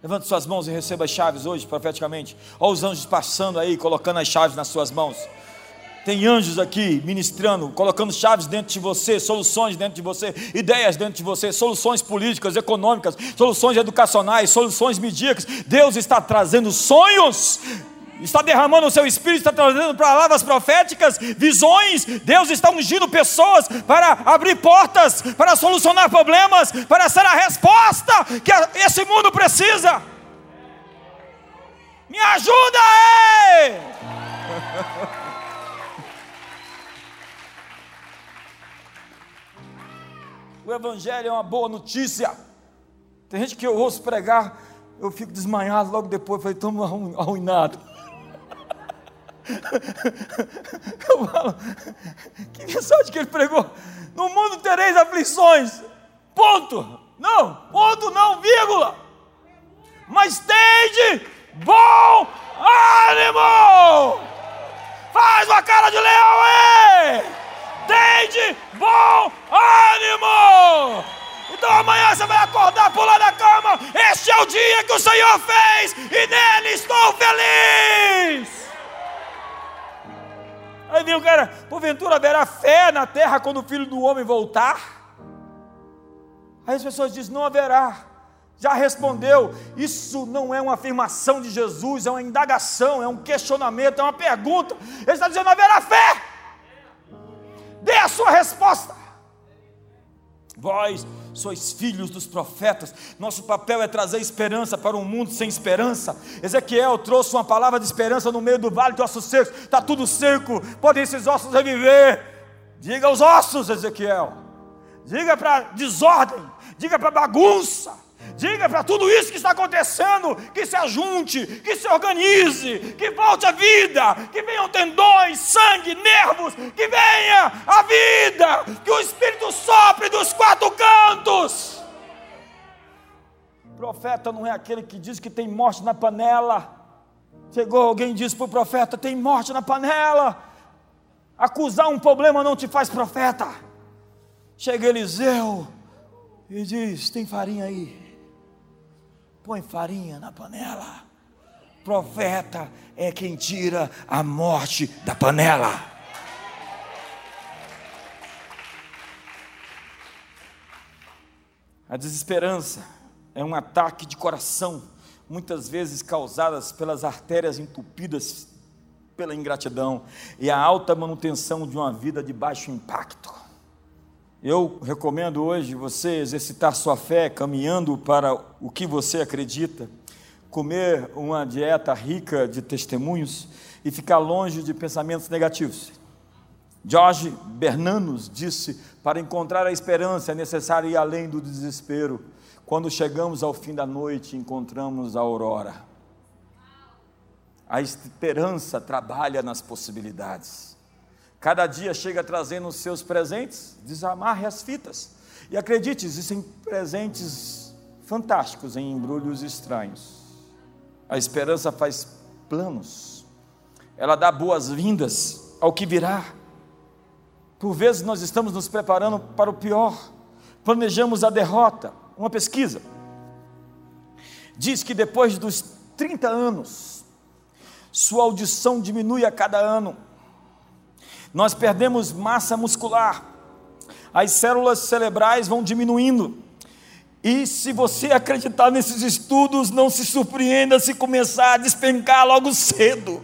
Levante suas mãos e receba as chaves hoje, profeticamente. Olha os anjos passando aí, colocando as chaves nas suas mãos. Tem anjos aqui ministrando, colocando chaves dentro de você, soluções dentro de você, ideias dentro de você, soluções políticas, econômicas, soluções educacionais, soluções medíocres. Deus está trazendo sonhos está derramando o seu espírito, está trazendo palavras proféticas, visões. Deus está ungindo pessoas para abrir portas, para solucionar problemas, para ser a resposta que esse mundo precisa. Me ajuda aí! <laughs> O Evangelho é uma boa notícia. Tem gente que eu ouço pregar, eu fico desmanhado logo depois, falei, estamos arruinados. <laughs> Eu falo, que mensagem que ele pregou? No mundo tereis aflições. Ponto. Não, ponto não, vírgula. Mas tende bom ânimo. Faz uma cara de leão aí. Tende bom ânimo. Então amanhã você vai acordar, pular da cama. Este é o dia que o Senhor fez e nele estou feliz. Aí vem o cara, porventura haverá fé na terra quando o filho do homem voltar? Aí as pessoas dizem: não haverá. Já respondeu, isso não é uma afirmação de Jesus, é uma indagação, é um questionamento, é uma pergunta. Ele está dizendo: haverá fé. Dê a sua resposta. Vós sois filhos dos profetas. Nosso papel é trazer esperança para um mundo sem esperança. Ezequiel trouxe uma palavra de esperança no meio do vale de ossos secos. Está tudo seco, podem esses ossos reviver. Diga aos ossos, Ezequiel. Diga para desordem, diga para bagunça Diga para tudo isso que está acontecendo que se ajunte, que se organize, que volte a vida, que venham tendões, sangue, nervos, que venha a vida, que o Espírito sopre dos quatro cantos. O profeta não é aquele que diz que tem morte na panela. Chegou alguém e disse para o profeta: tem morte na panela. Acusar um problema não te faz profeta. Chega Eliseu e diz: tem farinha aí põe farinha na panela. Profeta é quem tira a morte da panela. A desesperança é um ataque de coração, muitas vezes causadas pelas artérias entupidas pela ingratidão e a alta manutenção de uma vida de baixo impacto. Eu recomendo hoje você exercitar sua fé caminhando para o que você acredita, comer uma dieta rica de testemunhos e ficar longe de pensamentos negativos. Jorge Bernanos disse: para encontrar a esperança é necessário ir além do desespero. Quando chegamos ao fim da noite, encontramos a aurora. A esperança trabalha nas possibilidades. Cada dia chega trazendo os seus presentes, desamarre as fitas. E acredite, existem presentes fantásticos em embrulhos estranhos. A esperança faz planos, ela dá boas-vindas ao que virá. Por vezes nós estamos nos preparando para o pior, planejamos a derrota. Uma pesquisa diz que depois dos 30 anos, sua audição diminui a cada ano nós perdemos massa muscular, as células cerebrais vão diminuindo. E se você acreditar nesses estudos, não se surpreenda se começar a despencar logo cedo.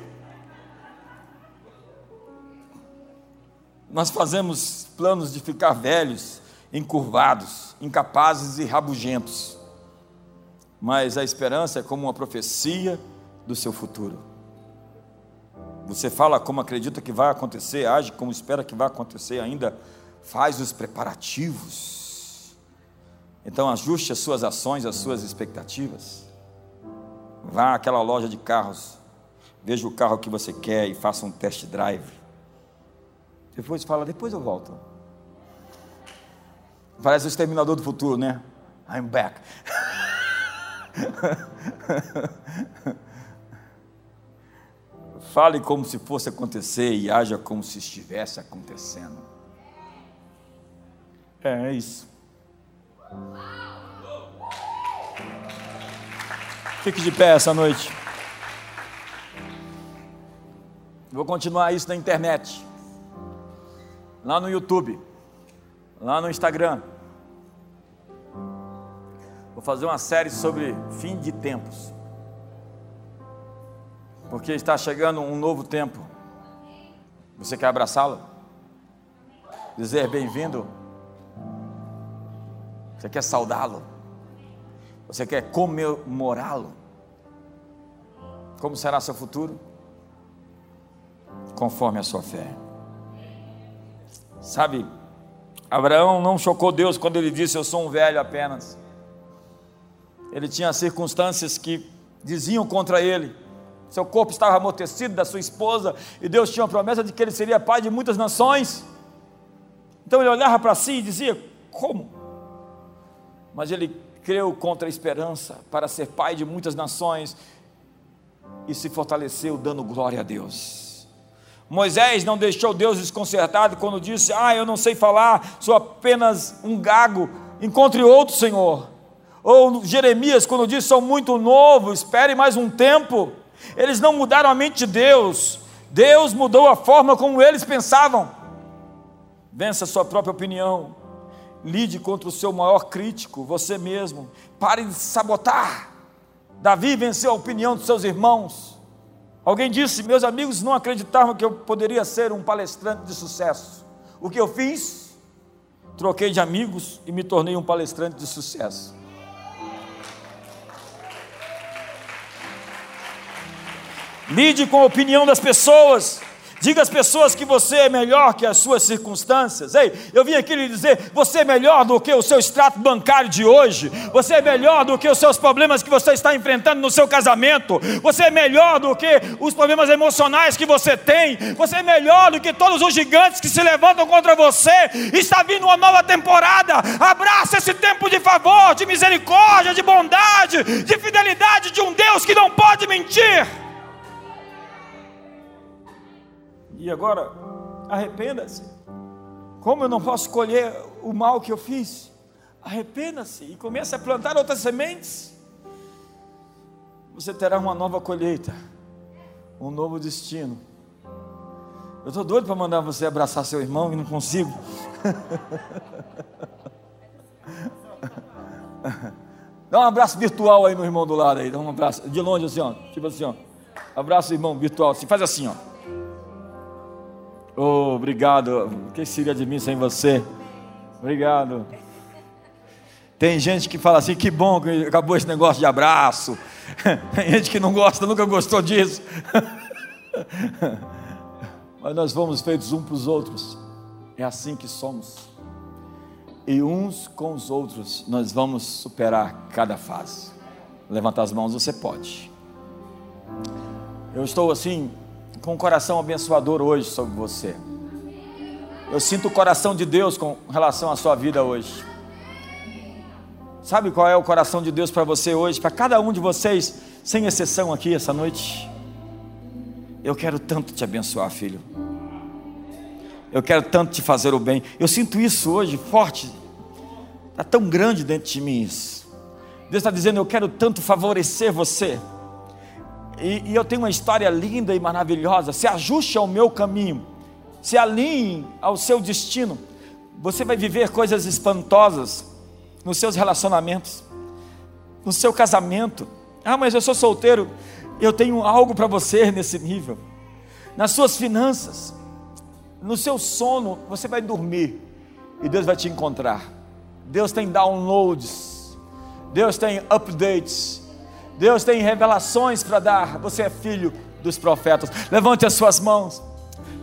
Nós fazemos planos de ficar velhos, encurvados, incapazes e rabugentos. Mas a esperança é como uma profecia do seu futuro. Você fala como acredita que vai acontecer, age como espera que vai acontecer, ainda faz os preparativos. Então ajuste as suas ações, as suas expectativas. Vá àquela loja de carros, veja o carro que você quer e faça um test drive. Depois fala, depois eu volto. Parece o exterminador do futuro, né? I'm back. <laughs> Fale como se fosse acontecer e haja como se estivesse acontecendo. É, é isso. Fique de pé essa noite. Vou continuar isso na internet, lá no YouTube, lá no Instagram. Vou fazer uma série sobre fim de tempos, porque está chegando um novo tempo. Você quer abraçá-lo? Dizer bem-vindo? Você quer saudá-lo? Você quer comemorá-lo? Como será seu futuro? Conforme a sua fé. Sabe, Abraão não chocou Deus quando ele disse: Eu sou um velho apenas. Ele tinha circunstâncias que diziam contra ele. Seu corpo estava amortecido da sua esposa, e Deus tinha a promessa de que ele seria pai de muitas nações. Então ele olhava para si e dizia: Como? Mas ele creu contra a esperança para ser pai de muitas nações e se fortaleceu dando glória a Deus. Moisés não deixou Deus desconcertado quando disse: Ah, eu não sei falar, sou apenas um gago, encontre outro Senhor. Ou Jeremias, quando disse: Sou muito novo, espere mais um tempo. Eles não mudaram a mente de Deus, Deus mudou a forma como eles pensavam. Vença a sua própria opinião, lide contra o seu maior crítico, você mesmo. Pare de sabotar. Davi venceu a opinião dos seus irmãos. Alguém disse: Meus amigos não acreditavam que eu poderia ser um palestrante de sucesso. O que eu fiz? Troquei de amigos e me tornei um palestrante de sucesso. Lide com a opinião das pessoas. Diga às pessoas que você é melhor que as suas circunstâncias. Ei, eu vim aqui lhe dizer: você é melhor do que o seu extrato bancário de hoje. Você é melhor do que os seus problemas que você está enfrentando no seu casamento. Você é melhor do que os problemas emocionais que você tem. Você é melhor do que todos os gigantes que se levantam contra você. Está vindo uma nova temporada. Abraça esse tempo de favor, de misericórdia, de bondade, de fidelidade de um Deus que não pode mentir. E agora, arrependa-se. Como eu não posso colher o mal que eu fiz? Arrependa-se e comece a plantar outras sementes. Você terá uma nova colheita, um novo destino. Eu estou doido para mandar você abraçar seu irmão e não consigo. <laughs> Dá um abraço virtual aí no irmão do lado aí. Dá um abraço de longe assim, ó. Tipo assim, ó. Abraço irmão virtual. Assim, faz assim, ó. Oh, obrigado. O que seria de mim sem você? Obrigado. Tem gente que fala assim: que bom que acabou esse negócio de abraço. <laughs> Tem gente que não gosta, nunca gostou disso. <laughs> Mas nós fomos feitos um para os outros. É assim que somos. E uns com os outros nós vamos superar cada fase. Levanta as mãos, você pode. Eu estou assim com um coração abençoador hoje sobre você. Eu sinto o coração de Deus com relação à sua vida hoje. Sabe qual é o coração de Deus para você hoje, para cada um de vocês, sem exceção aqui essa noite? Eu quero tanto te abençoar, filho. Eu quero tanto te fazer o bem. Eu sinto isso hoje forte. Está tão grande dentro de mim isso. Deus está dizendo: Eu quero tanto favorecer você. E, e eu tenho uma história linda e maravilhosa. Se ajuste ao meu caminho, se alinhe ao seu destino. Você vai viver coisas espantosas nos seus relacionamentos, no seu casamento. Ah, mas eu sou solteiro. Eu tenho algo para você nesse nível. Nas suas finanças, no seu sono, você vai dormir e Deus vai te encontrar. Deus tem downloads, Deus tem updates, Deus tem revelações para dar. Você é filho dos profetas. Levante as suas mãos.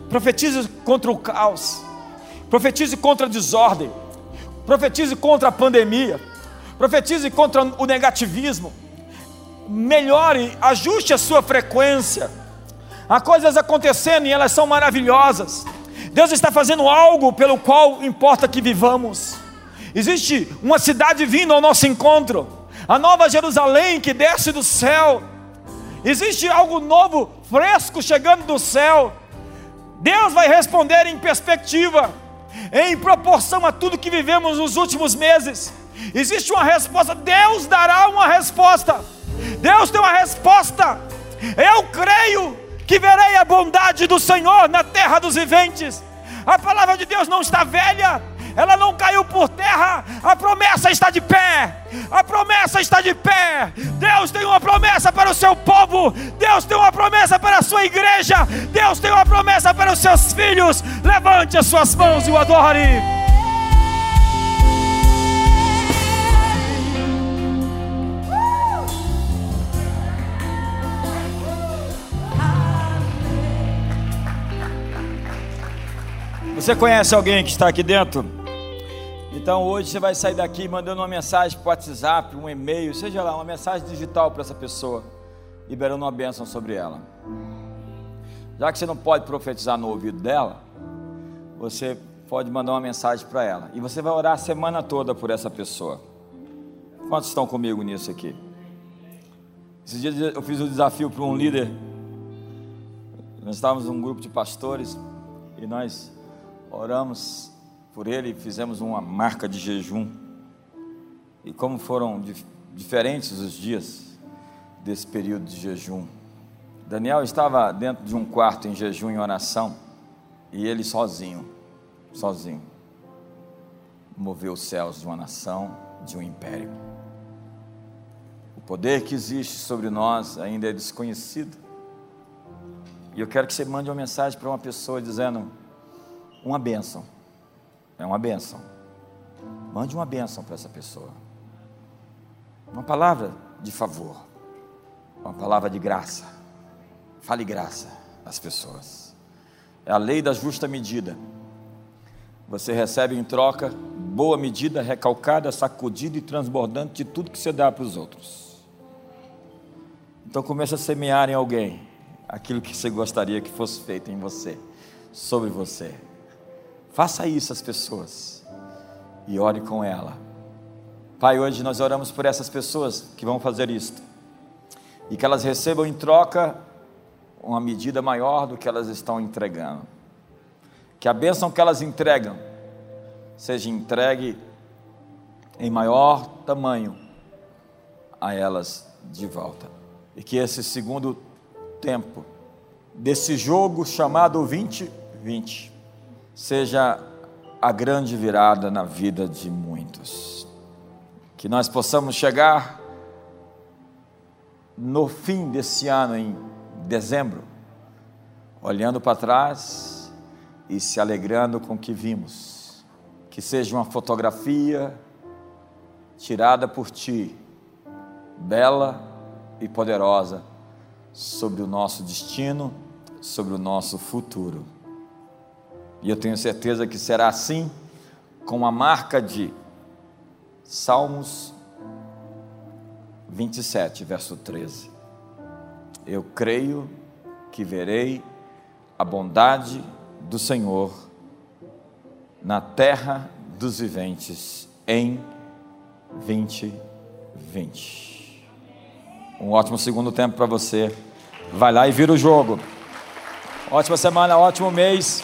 Profetize contra o caos. Profetize contra a desordem. Profetize contra a pandemia. Profetize contra o negativismo. Melhore, ajuste a sua frequência. Há coisas acontecendo e elas são maravilhosas. Deus está fazendo algo pelo qual importa que vivamos. Existe uma cidade vindo ao nosso encontro a nova Jerusalém que desce do céu. Existe algo novo, fresco chegando do céu. Deus vai responder em perspectiva, em proporção a tudo que vivemos nos últimos meses. Existe uma resposta, Deus dará uma resposta. Deus tem uma resposta. Eu creio que verei a bondade do Senhor na terra dos viventes. A palavra de Deus não está velha, ela não caiu por terra, a promessa está de pé, a promessa está de pé. Deus tem uma promessa para o seu povo, Deus tem uma promessa para a sua igreja, Deus tem uma promessa para os seus filhos. Levante as suas mãos e o adore. Você conhece alguém que está aqui dentro? Então hoje você vai sair daqui mandando uma mensagem para WhatsApp, um e-mail, seja lá, uma mensagem digital para essa pessoa, liberando uma bênção sobre ela. Já que você não pode profetizar no ouvido dela, você pode mandar uma mensagem para ela. E você vai orar a semana toda por essa pessoa. Quantos estão comigo nisso aqui? Esses dias eu fiz um desafio para um líder. Nós estávamos num grupo de pastores e nós oramos por ele fizemos uma marca de jejum. E como foram dif diferentes os dias desse período de jejum. Daniel estava dentro de um quarto em jejum e oração, e ele sozinho, sozinho, moveu os céus de uma nação, de um império. O poder que existe sobre nós ainda é desconhecido. E eu quero que você mande uma mensagem para uma pessoa dizendo: uma bênção. É uma bênção. Mande uma bênção para essa pessoa. Uma palavra de favor. Uma palavra de graça. Fale graça às pessoas. É a lei da justa medida. Você recebe em troca boa medida, recalcada, sacudida e transbordante de tudo que você dá para os outros. Então comece a semear em alguém aquilo que você gostaria que fosse feito em você, sobre você. Faça isso às pessoas e ore com ela. Pai, hoje nós oramos por essas pessoas que vão fazer isto e que elas recebam em troca uma medida maior do que elas estão entregando. Que a bênção que elas entregam seja entregue em maior tamanho a elas de volta. E que esse segundo tempo desse jogo chamado 2020 seja a grande virada na vida de muitos. Que nós possamos chegar no fim desse ano, em dezembro, olhando para trás e se alegrando com o que vimos. Que seja uma fotografia tirada por ti, bela e poderosa, sobre o nosso destino, sobre o nosso futuro. E eu tenho certeza que será assim, com a marca de Salmos 27, verso 13. Eu creio que verei a bondade do Senhor na terra dos viventes em 2020. Um ótimo segundo tempo para você. Vai lá e vira o jogo. Ótima semana, ótimo mês.